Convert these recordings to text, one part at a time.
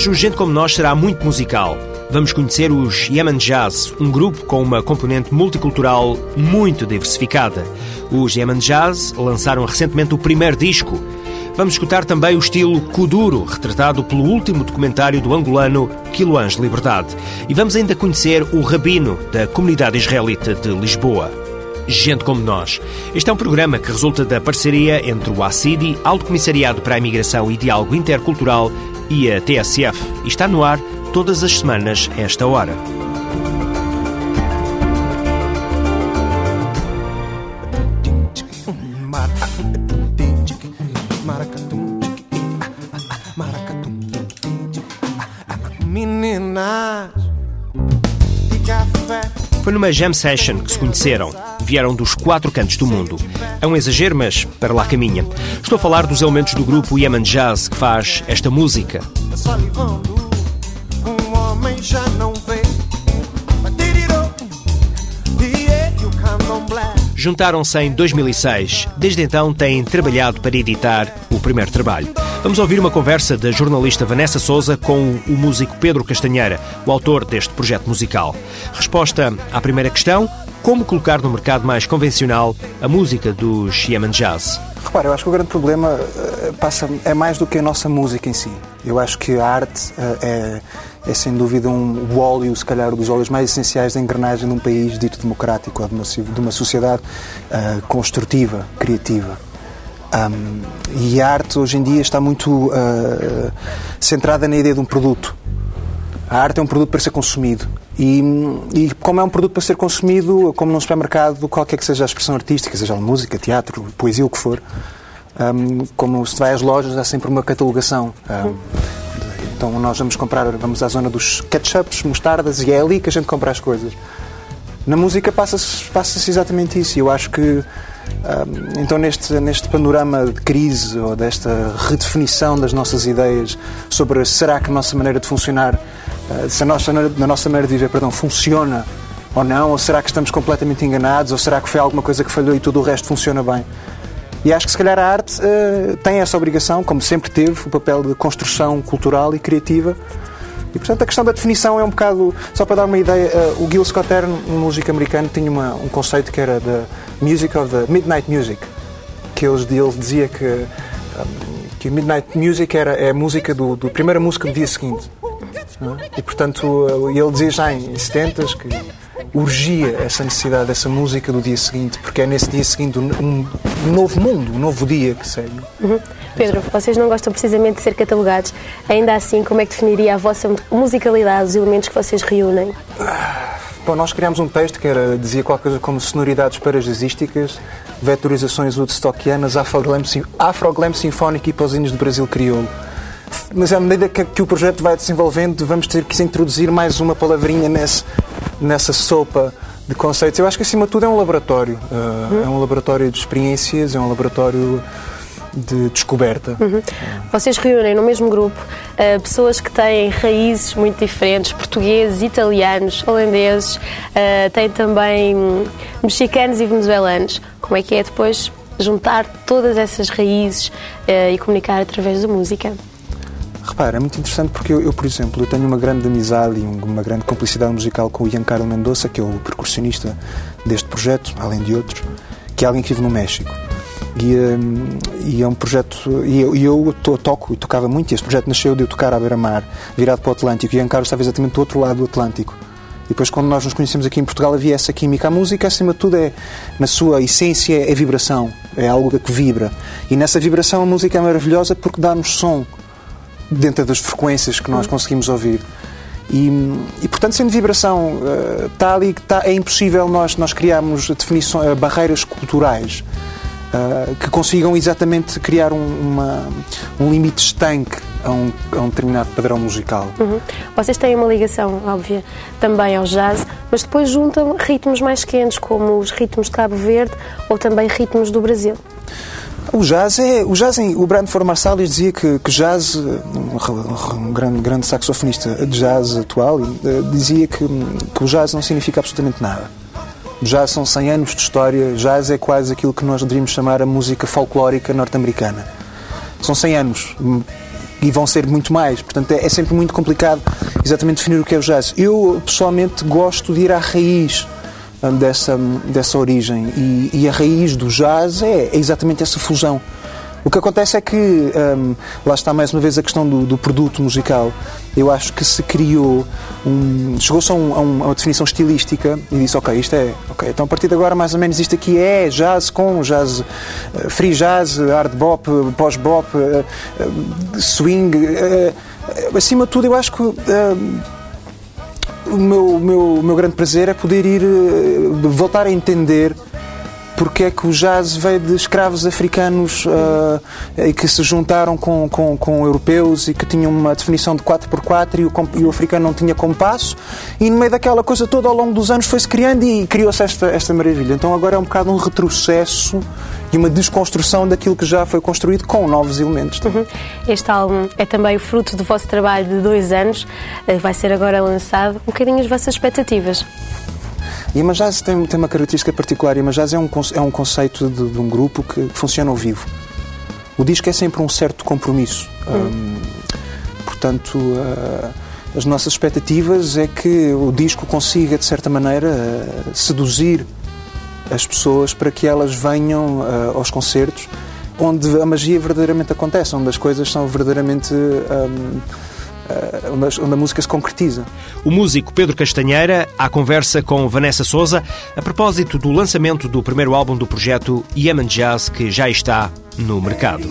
Hoje o Gente Como Nós será muito musical. Vamos conhecer os Yemen Jazz, um grupo com uma componente multicultural muito diversificada. Os Yemen Jazz lançaram recentemente o primeiro disco. Vamos escutar também o estilo Kuduro, retratado pelo último documentário do angolano Quiloãs Liberdade. E vamos ainda conhecer o rabino da comunidade israelita de Lisboa. Gente como Nós. Este é um programa que resulta da parceria entre o ACIDI, Alto Comissariado para a Imigração e Diálogo Intercultural, e a TSF e está no ar todas as semanas a esta hora. Jam session que se conheceram. Vieram dos quatro cantos do mundo. É um exagero, mas para lá caminha. Estou a falar dos elementos do grupo Yemen Jazz que faz esta música. Juntaram-se em 2006. Desde então têm trabalhado para editar o primeiro trabalho. Vamos ouvir uma conversa da jornalista Vanessa Souza com o músico Pedro Castanheira, o autor deste projeto musical. Resposta à primeira questão: como colocar no mercado mais convencional a música dos Yemen Jazz? Repara, eu acho que o grande problema uh, passa, é mais do que a nossa música em si. Eu acho que a arte uh, é, é, sem dúvida, um, o óleo, se calhar, dos óleos mais essenciais da engrenagem de um país dito democrático ou de uma, de uma sociedade uh, construtiva, criativa. Um, e a arte hoje em dia está muito uh, centrada na ideia de um produto. A arte é um produto para ser consumido. E, e, como é um produto para ser consumido, como num supermercado, qualquer que seja a expressão artística, seja música, teatro, poesia, o que for, um, como se vai às lojas, há sempre uma catalogação. Um, então nós vamos comprar, vamos à zona dos ketchups, mostardas, e é ali que a gente compra as coisas. Na música passa-se passa exatamente isso. Eu acho que então, neste, neste panorama de crise ou desta redefinição das nossas ideias sobre será que a nossa maneira de funcionar, ah, se a nossa, a nossa maneira de viver perdão, funciona ou não, ou será que estamos completamente enganados, ou será que foi alguma coisa que falhou e tudo o resto funciona bem? E acho que se calhar a arte uh, tem essa obrigação, como sempre teve, o papel de construção cultural e criativa e, portanto, a questão da definição é um bocado. Só para dar uma ideia, uh, o Gil Scott Heron, um músico americano, tinha uma, um conceito que era da Music of the Midnight Music. Que ele, ele dizia que, um, que Midnight Music era, é a música do, do primeira música do dia seguinte. É? E, portanto, uh, ele dizia já em 70 que urgia essa necessidade dessa música do dia seguinte, porque é nesse dia seguinte um, um novo mundo, um novo dia que segue. Uhum. Pedro, vocês não gostam precisamente de ser catalogados, ainda assim, como é que definiria a vossa musicalidade, os elementos que vocês reúnem? Bom, nós criámos um texto que era, dizia qualquer coisa como sonoridades parajazzísticas, vetorizações woodstockianas, afroglam, afroglam sinfónico e pausinhos de Brasil crioulo mas à medida que, que, o projeto vai desenvolvendo, vamos ter que introduzir mais uma palavrinha nesse, nessa sopa de conceitos. Eu acho que, acima de tudo, é um laboratório. Uh, uhum. É um laboratório de experiências, é um laboratório de descoberta. Uhum. Vocês reúnem no mesmo grupo uh, pessoas que têm raízes muito diferentes, portugueses, italianos, holandeses, uh, têm também mexicanos e venezuelanos. Como é que é depois juntar todas essas raízes uh, e comunicar através da música? Repara, é muito interessante porque eu, eu, por exemplo, eu tenho uma grande amizade e uma grande cumplicidade musical com o Giancarlo Mendoza, que é o percussionista deste projeto, além de outros, que é alguém que vive no México. E, e é um projeto. E eu, e eu to, toco e tocava muito. E este projeto nasceu de eu tocar à beira-mar, virado para o Atlântico. E o Giancarlo estava exatamente do outro lado do Atlântico. E depois, quando nós nos conhecemos aqui em Portugal, havia essa química. A música, acima de tudo, é, na sua essência, é vibração. É algo que vibra. E nessa vibração, a música é maravilhosa porque dá-nos som dentro das frequências que nós conseguimos ouvir. E, e portanto, sendo vibração está eh, ali, tá, é impossível nós, nós criarmos definições, eh, barreiras culturais uh, que consigam exatamente criar um, uma, um limite estanque a um, a um determinado padrão musical. Uhum. Vocês têm uma ligação óbvia também ao jazz, mas depois juntam ritmos mais quentes, como os ritmos de Cabo Verde ou também ritmos do Brasil. O jazz é. O jazz, o Brandford Marsalis dizia que, que jazz, um, um grande, grande saxofonista de jazz atual, eh, dizia que, que o jazz não significa absolutamente nada. Já são 100 anos de história, jazz é quase aquilo que nós deveríamos chamar a música folclórica norte-americana. São 100 anos e vão ser muito mais, portanto é, é sempre muito complicado exatamente definir o que é o jazz. Eu pessoalmente gosto de ir à raiz hum, dessa, dessa origem e, e a raiz do jazz é, é exatamente essa fusão o que acontece é que, um, lá está mais uma vez a questão do, do, produto musical. Eu acho que se criou, um, chegou-se a, um, a, uma definição estilística e disse: Ok, isto é, ok, então a partir de agora mais ou menos isto aqui é jazz com jazz, uh, free jazz, hard bop, pós-bop, uh, uh, swing. acima de tudo, eu acho que o meu, meu, meu grande prazer é poder ir, voltar a entender porque é que o jazz veio de escravos africanos uh, e que se juntaram com, com, com, europeus e que tinham uma definição de 4x4 e o, e o africano não tinha compasso e no meio daquela coisa toda ao longo dos anos foi-se criando e criou-se esta, esta maravilha. Então agora é um bocado um retrocesso e uma desconstrução daquilo que já foi construído com novos elementos. Uhum. Este álbum é também o fruto do vosso trabalho de dois anos, eh, vai ser agora lançado. Um bocadinho as vossas expectativas. E a Majaz tem, tem uma característica particular. A Majaz é um, é um conceito de, de um grupo que funciona ao vivo. O disco é sempre um certo compromisso. Hum. Um, portanto, uh, as nossas expectativas é que o disco consiga, de certa maneira, uh, seduzir as pessoas para que elas venham uh, aos concertos onde a magia verdadeiramente acontece, onde as coisas são verdadeiramente. Um, eh, onde, onde a música se concretiza. O músico Pedro Castanheira, à conversa com Vanessa Souza, a propósito do lançamento do primeiro álbum do projeto Yemen Jazz, que já está no mercado.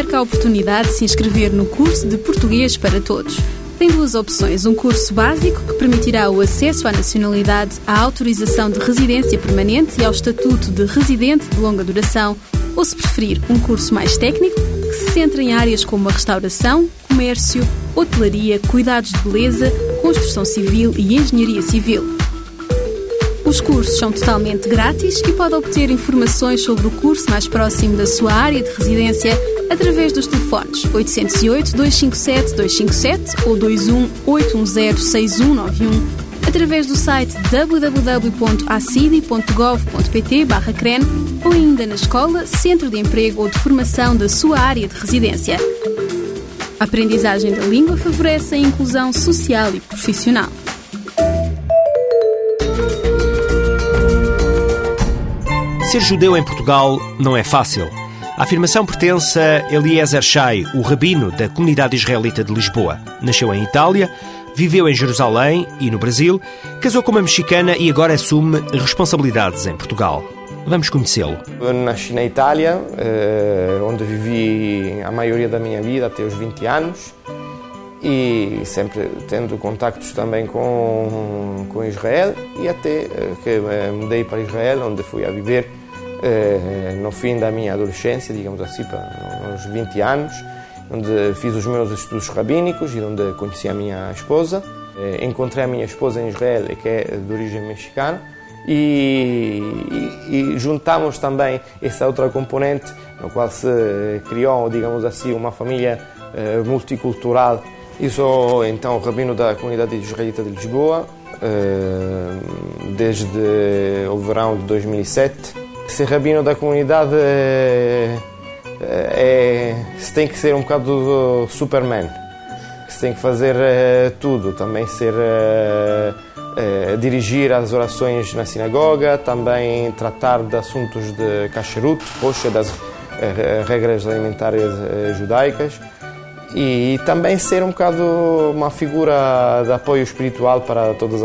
Perca a oportunidade de se inscrever no curso de Português para Todos. Tem duas opções: um curso básico, que permitirá o acesso à nacionalidade, à autorização de residência permanente e ao estatuto de residente de longa duração, ou, se preferir, um curso mais técnico, que se centra em áreas como a restauração, comércio, hotelaria, cuidados de beleza, construção civil e engenharia civil. Os cursos são totalmente grátis e pode obter informações sobre o curso mais próximo da sua área de residência através dos telefones 808 257 257 ou 21 810 6191 através do site www.acidi.gov.pt CREN ou ainda na escola, centro de emprego ou de formação da sua área de residência. A aprendizagem da língua favorece a inclusão social e profissional. Ser judeu em Portugal não é fácil. A afirmação pertence a Eliezer Shai, o rabino da comunidade israelita de Lisboa. Nasceu em Itália, viveu em Jerusalém e no Brasil, casou com uma mexicana e agora assume responsabilidades em Portugal. Vamos conhecê-lo. Eu nasci na Itália, eh, onde vivi a maioria da minha vida, até os 20 anos, e sempre tendo contactos também com, com Israel, e até eh, que mudei para Israel, onde fui a viver eh, no fim da minha adolescência, digamos assim, uns 20 anos, onde fiz os meus estudos rabínicos e onde conheci a minha esposa. Eh, encontrei a minha esposa em Israel, que é de origem mexicana, e, e, e juntamos também essa outra componente, no qual se criou, digamos assim, uma família eh, multicultural. Eu sou então rabino da comunidade israelita de Lisboa, desde o verão de 2007 ser rabino da comunidade é, é, se tem que ser um bocado do Superman. Se tem que fazer é, tudo, também ser dirigir as orações na sinagoga, também tratar de assuntos de kashrut, poxa, das regras alimentares judaicas e também ser um bocado uma figura de apoio espiritual para todas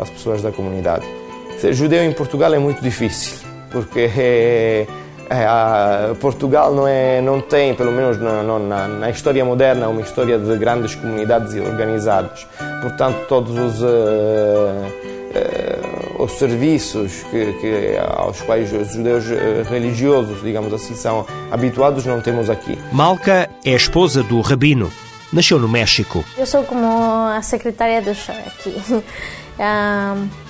as pessoas da comunidade Ser judeu em Portugal é muito difícil, porque é, é, Portugal não, é, não tem, pelo menos na, na, na, história moderna, uma história de grandes comunidades organizadas. Portanto, todos os, uh, uh, os serviços que, que, aos quais os judeus religiosos, digamos assim, são habituados, não temos aqui. Malca é a esposa do rabino. Nasceu no México. Eu sou como a secretária do chá aqui. um...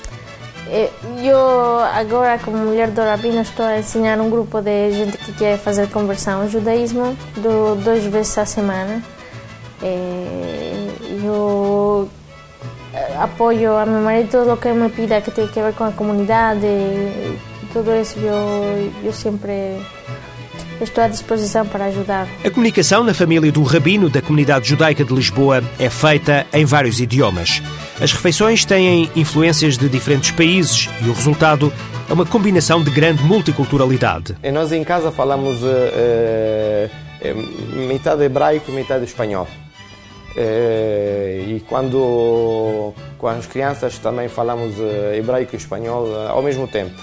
Eu agora, como mulher do rabino, estou a ensinar um grupo de gente que quer fazer conversão ao judaísmo do, duas vezes a semana. Eu apoio a meu marido todo o que me pida que tem a ver com a comunidade. Tudo isso eu, eu sempre estou à disposição para ajudar. A comunicação na família do rabino da comunidade judaica de Lisboa é feita em vários idiomas. As refeições têm influências de diferentes países e o resultado é uma combinação de grande multiculturalidade. E nós em casa falamos uh, uh, metade hebraico e metade espanhol. Uh, e quando com as crianças também falamos hebraico e espanhol ao mesmo tempo,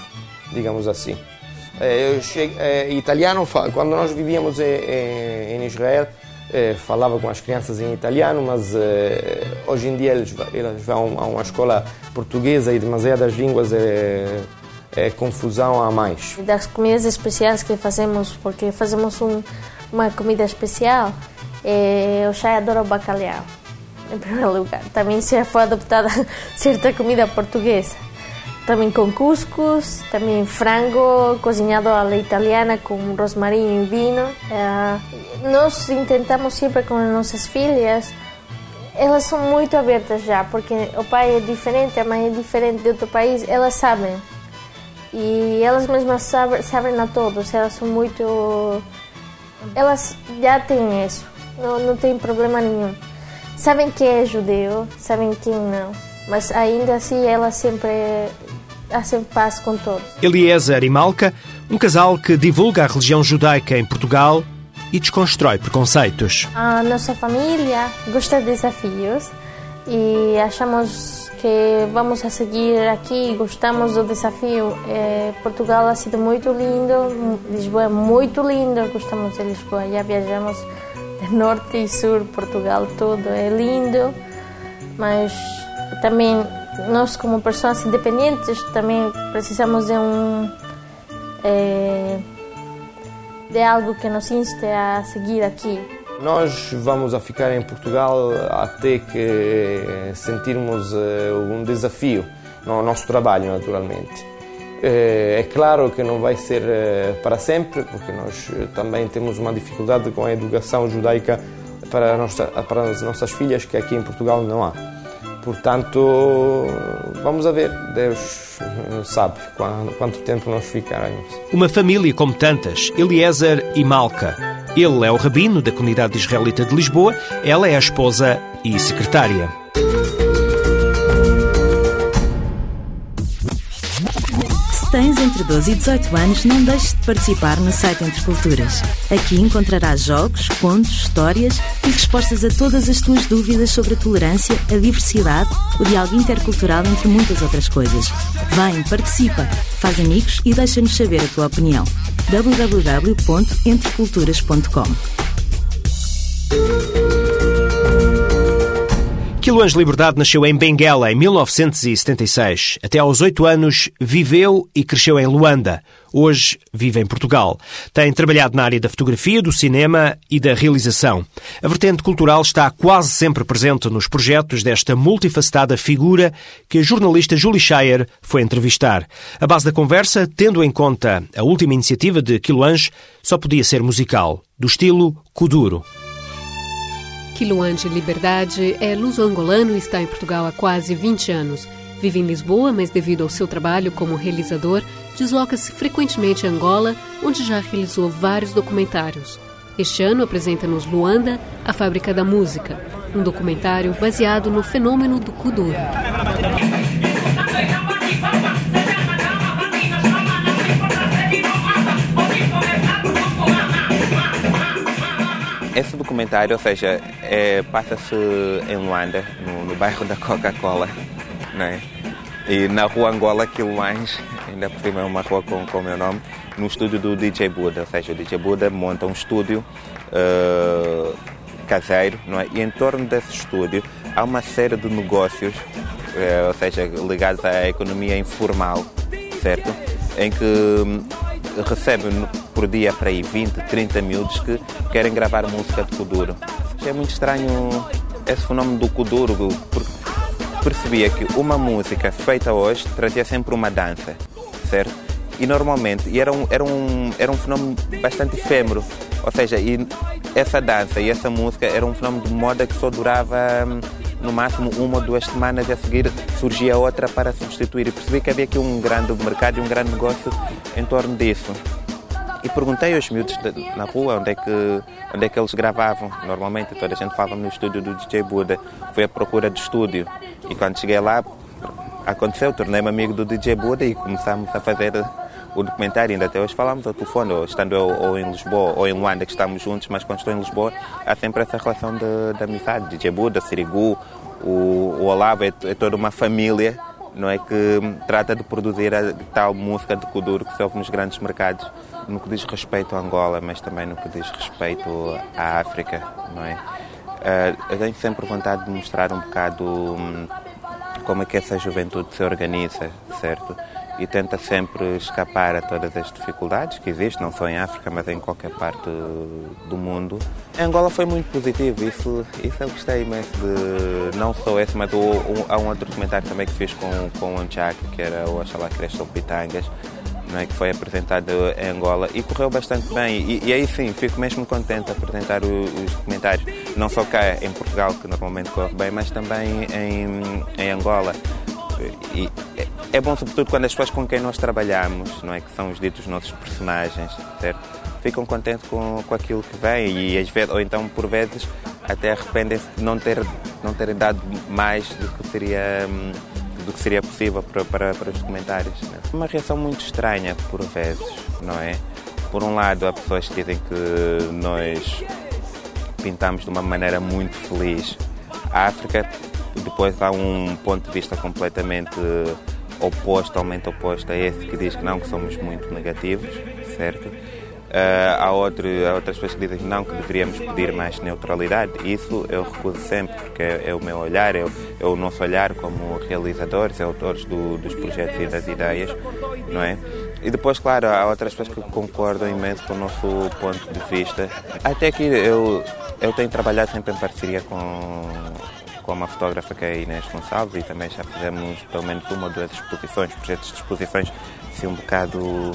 digamos assim. Cheguei, italiano, quando nós vivíamos em Israel, eh, falava com as crianças em italiano, mas eh, hoje em dia eles, eles vão a uma escola portuguesa e demasiadas línguas é, é confusão a mais. Das comidas especiais que fazemos, porque fazemos um, uma comida especial, é, eu já adoro bacalhau, em primeiro lugar. Também se foi adoptada certa comida portuguesa também com cuscuz, também frango cozinhado à italiana com rosmarinho e vinho. É, nós tentamos sempre com as nossas filhas, elas são muito abertas já, porque o pai é diferente, a mãe é diferente de outro país, elas sabem. E elas mesmas sabem, sabem a todos, elas são muito. Elas já têm isso, não, não tem problema nenhum. Sabem quem é judeu, sabem quem não mas ainda assim ela sempre há sempre paz com todos. Eliezer e Malca, um casal que divulga a religião judaica em Portugal e desconstrói preconceitos. A nossa família gosta de desafios e achamos que vamos a seguir aqui, gostamos do desafio. É, Portugal ha sido muito lindo, Lisboa é muito lindo, gostamos de Lisboa, já viajamos de norte e sul, Portugal todo é lindo, mas também nós como pessoas independentes também precisamos de um é, de algo que nos inste a seguir aqui. Nós vamos a ficar em Portugal até que sentirmos eh, um desafio no nosso trabalho, naturalmente. Eh, é claro que não vai ser eh, para sempre, porque nós também temos uma dificuldade com a educação judaica para, nossa, para as nossas filhas, que aqui em Portugal não há. Portanto, vamos a ver, Deus sabe quanto tempo nós ficaremos. Uma família como tantas, Eliezer e Malca. Ele é o rabino da comunidade israelita de Lisboa, ela é a esposa e secretária. Tens entre 12 e 18 anos, não deixes de participar no site Entre Culturas. Aqui encontrarás jogos, contos, histórias e respostas a todas as tuas dúvidas sobre a tolerância, a diversidade, o diálogo intercultural, entre muitas outras coisas. Vem, participa, faz amigos e deixa-nos saber a tua opinião. www.entreculturas.com Quiluans Liberdade nasceu em Benguela em 1976. Até aos oito anos viveu e cresceu em Luanda. Hoje vive em Portugal. Tem trabalhado na área da fotografia, do cinema e da realização. A vertente cultural está quase sempre presente nos projetos desta multifacetada figura que a jornalista Julie Shire foi entrevistar. A base da conversa, tendo em conta a última iniciativa de Quiluans, só podia ser musical, do estilo Kuduro. Quiluante Liberdade é luso-angolano e está em Portugal há quase 20 anos. Vive em Lisboa, mas devido ao seu trabalho como realizador, desloca-se frequentemente a Angola, onde já realizou vários documentários. Este ano apresenta-nos Luanda, a Fábrica da Música, um documentário baseado no fenômeno do Kuduro. Esse documentário, ou seja, é, passa-se em Luanda, no, no, bairro da Coca-Cola, né? E na rua Angola Quilões, ainda por cima é uma rua com, com o meu nome, no estúdio do DJ Buda. Ou seja, o DJ Buda monta um estúdio uh, caseiro, não é? E em torno desse estúdio há uma série de negócios, uh, ou seja, ligados à economia informal, certo? Em que hum, recebe por dia para aí 20, 30 miúdos que querem gravar música de Kuduro. É muito estranho esse fenómeno do Kuduro, porque percebia que uma música feita hoje trazia sempre uma dança, certo? E normalmente e era, um, era, um, era um fenómeno bastante efêmero, ou seja, e essa dança e essa música era um fenómeno de moda que só durava hum, no máximo uma ou duas semanas e a seguir surgia outra para substituir. E percebi que havia aqui um grande mercado e um grande negócio em torno disso. E perguntei aos miúdos de, na rua onde é, que, onde é que eles gravavam. Normalmente toda a gente falava no estúdio do DJ Buda. Fui à procura de estúdio. E quando cheguei lá, aconteceu, tornei-me amigo do DJ Buda e começámos a fazer o documentário. Ainda até hoje falamos ao telefone, ou estando eu ou em Lisboa ou em Luanda, que estamos juntos, mas quando estou em Lisboa, há sempre essa relação de, de amizade. DJ Buda, Sirigu, o, o Olavo, é, é toda uma família não é que trata de produzir a tal música de Kuduro que se ouve nos grandes mercados no que diz respeito a Angola, mas também no que diz respeito à África, não é? Uh, eu tenho sempre vontade de mostrar um bocado um, como é que essa juventude se organiza, certo? E tenta sempre escapar a todas as dificuldades que existem, não só em África, mas em qualquer parte do mundo. Em Angola foi muito positivo, isso, isso eu gostei imenso de não só esse, mas há um outro documentário também que fiz com, com o Anchak, que era o Oxalá Crestam Pitangas, é, que foi apresentado em Angola e correu bastante bem. E, e aí sim, fico mesmo contente de apresentar os, os documentários, não só cá em Portugal, que normalmente corre bem, mas também em, em Angola. E é, é bom, sobretudo, quando as pessoas com quem nós trabalhamos, não é, que são os ditos nossos personagens, certo? ficam contentes com, com aquilo que vem e às vezes, ou então por vezes até arrependem-se de não, ter, não terem dado mais do que seria hum, do que seria possível para, para, para os documentários. Né? Uma reação muito estranha, por vezes, não é? Por um lado, há pessoas que dizem que nós pintamos de uma maneira muito feliz a África, depois há um ponto de vista completamente oposto, totalmente oposto a esse, que diz que não, que somos muito negativos, certo? Uh, há, outro, há outras pessoas que dizem que não, que deveríamos pedir mais neutralidade. Isso eu recuso sempre, porque é, é o meu olhar, é o, é o, nosso olhar como realizadores, autores do, dos projetos e das ideias, não é? E depois, claro, há outras pessoas que concordam imenso com o nosso ponto de vista. Até aqui eu, eu tenho trabalhado sempre em parceria com, com uma fotógrafa que é a Inês Gonçalves e também já fizemos pelo menos uma ou duas exposições, projetos de exposições assim, um bocado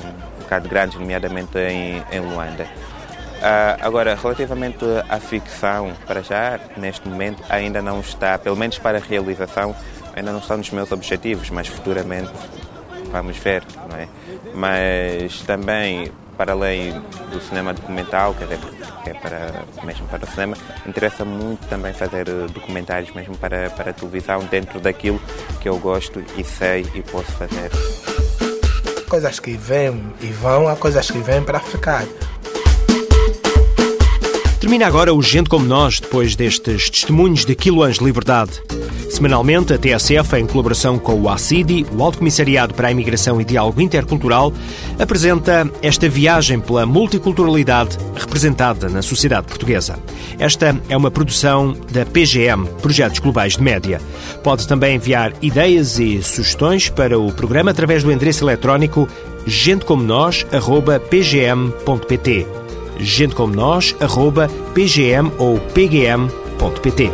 bocado grandes, nomeadamente em, em Luanda. Uh, agora, relativamente à ficção, para já, neste momento, ainda não está, pelo menos para a realização, ainda não está nos meus objetivos, mas futuramente vamos ver, não é? Mas também, para além do cinema documental, quer dizer, que é para, mesmo para o cinema, interessa muito também fazer documentários mesmo para, para a televisão, dentro daquilo que eu gosto e sei e posso fazer coisas que vêm e vão, há coisas que vêm para ficar. Termina agora o Gente Como Nós, depois destes testemunhos de quiloanos de liberdade. Semanalmente, a TSF, em colaboração com o ACIDI, o Alto Comissariado para a Imigração e Diálogo Intercultural, apresenta esta viagem pela multiculturalidade representada na sociedade portuguesa. Esta é uma produção da PGM, Projetos Globais de Média. Pode também enviar ideias e sugestões para o programa através do endereço eletrónico gentecomonos.pgm.pt gentecomonos.pgm ou pgm.pt